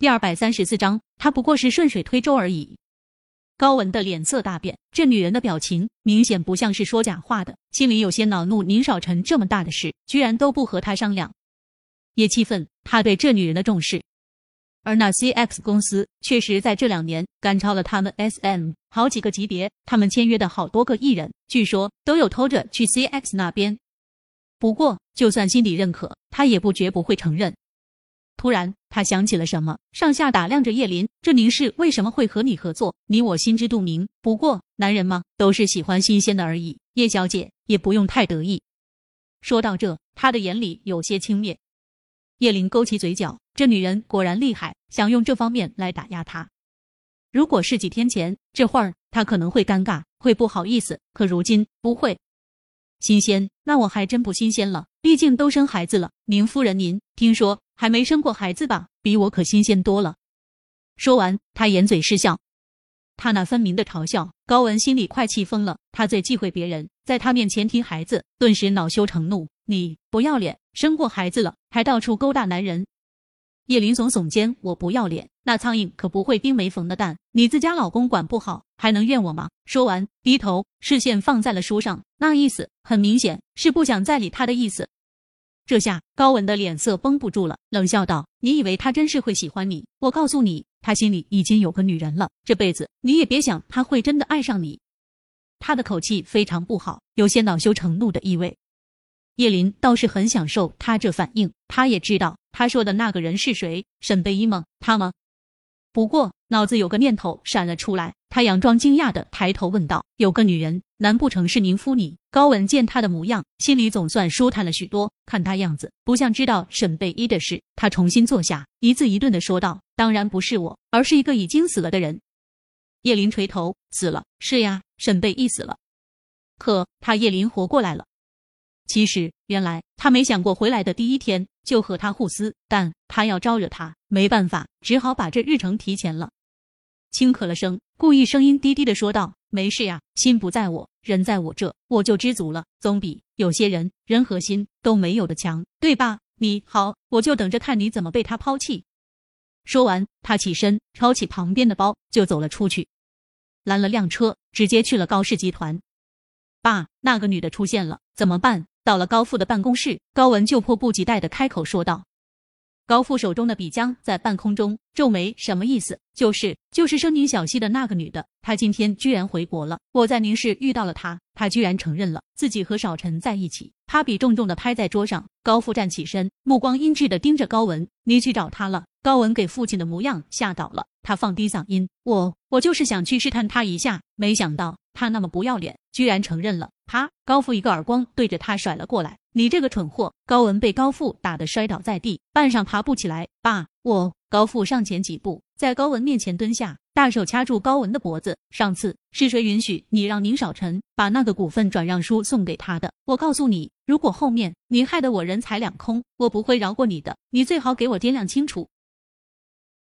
第二百三十四章，他不过是顺水推舟而已。高文的脸色大变，这女人的表情明显不像是说假话的，心里有些恼怒。宁少臣这么大的事，居然都不和他商量，也气愤他对这女人的重视。而那 CX 公司确实在这两年赶超了他们 SM 好几个级别，他们签约的好多个艺人，据说都有偷着去 CX 那边。不过，就算心里认可，他也不绝不会承认。突然，他想起了什么，上下打量着叶林。这宁氏为什么会和你合作？你我心知肚明。不过，男人嘛，都是喜欢新鲜的而已。叶小姐也不用太得意。说到这，他的眼里有些轻蔑。叶林勾起嘴角，这女人果然厉害，想用这方面来打压他。如果是几天前，这会儿他可能会尴尬，会不好意思。可如今不会。新鲜？那我还真不新鲜了。毕竟都生孩子了。宁夫人，您听说还没生过孩子吧？比我可新鲜多了。说完，他掩嘴失笑。他那分明的嘲笑，高文心里快气疯了。他最忌讳别人在他面前提孩子，顿时恼羞成怒。你不要脸，生过孩子了还到处勾搭男人。叶林耸耸肩，我不要脸。那苍蝇可不会叮没缝的蛋，你自家老公管不好，还能怨我吗？说完，低头，视线放在了书上，那意思很明显，是不想再理他的意思。这下高文的脸色绷不住了，冷笑道：“你以为他真是会喜欢你？我告诉你，他心里已经有个女人了，这辈子你也别想他会真的爱上你。”他的口气非常不好，有些恼羞成怒的意味。叶林倒是很享受他这反应，他也知道他说的那个人是谁，沈贝依吗？他吗？不过脑子有个念头闪了出来，他佯装惊讶的抬头问道：“有个女人，难不成是宁夫你？”高文见他的模样，心里总算舒坦了许多。看他样子，不像知道沈贝依的事。他重新坐下，一字一顿的说道：“当然不是我，而是一个已经死了的人。”叶林垂头：“死了？是呀，沈贝依死了。可他叶林活过来了。其实，原来他没想过回来的第一天。”就和他互撕，但他要招惹他，没办法，只好把这日程提前了。轻咳了声，故意声音低低的说道：“没事呀，心不在我，人在我这，我就知足了。总比有些人人和心都没有的强，对吧？你好，我就等着看你怎么被他抛弃。”说完，他起身抄起旁边的包就走了出去，拦了辆车，直接去了高氏集团。爸，那个女的出现了，怎么办？到了高富的办公室，高文就迫不及待的开口说道。高富手中的笔浆在半空中皱眉，什么意思？就是就是生宁小溪的那个女的，她今天居然回国了。我在宁市遇到了她，她居然承认了自己和少晨在一起。他笔重重的拍在桌上。高富站起身，目光阴鸷的盯着高文：“你去找他了？”高文给父亲的模样吓倒了，他放低嗓音：“我我就是想去试探他一下，没想到他那么不要脸，居然承认了。”啪！高富一个耳光对着他甩了过来。你这个蠢货！高文被高富打得摔倒在地，半晌爬不起来。爸，我……高富上前几步，在高文面前蹲下，大手掐住高文的脖子。上次是谁允许你让宁少臣把那个股份转让书送给他的？我告诉你，如果后面你害得我人财两空，我不会饶过你的。你最好给我掂量清楚。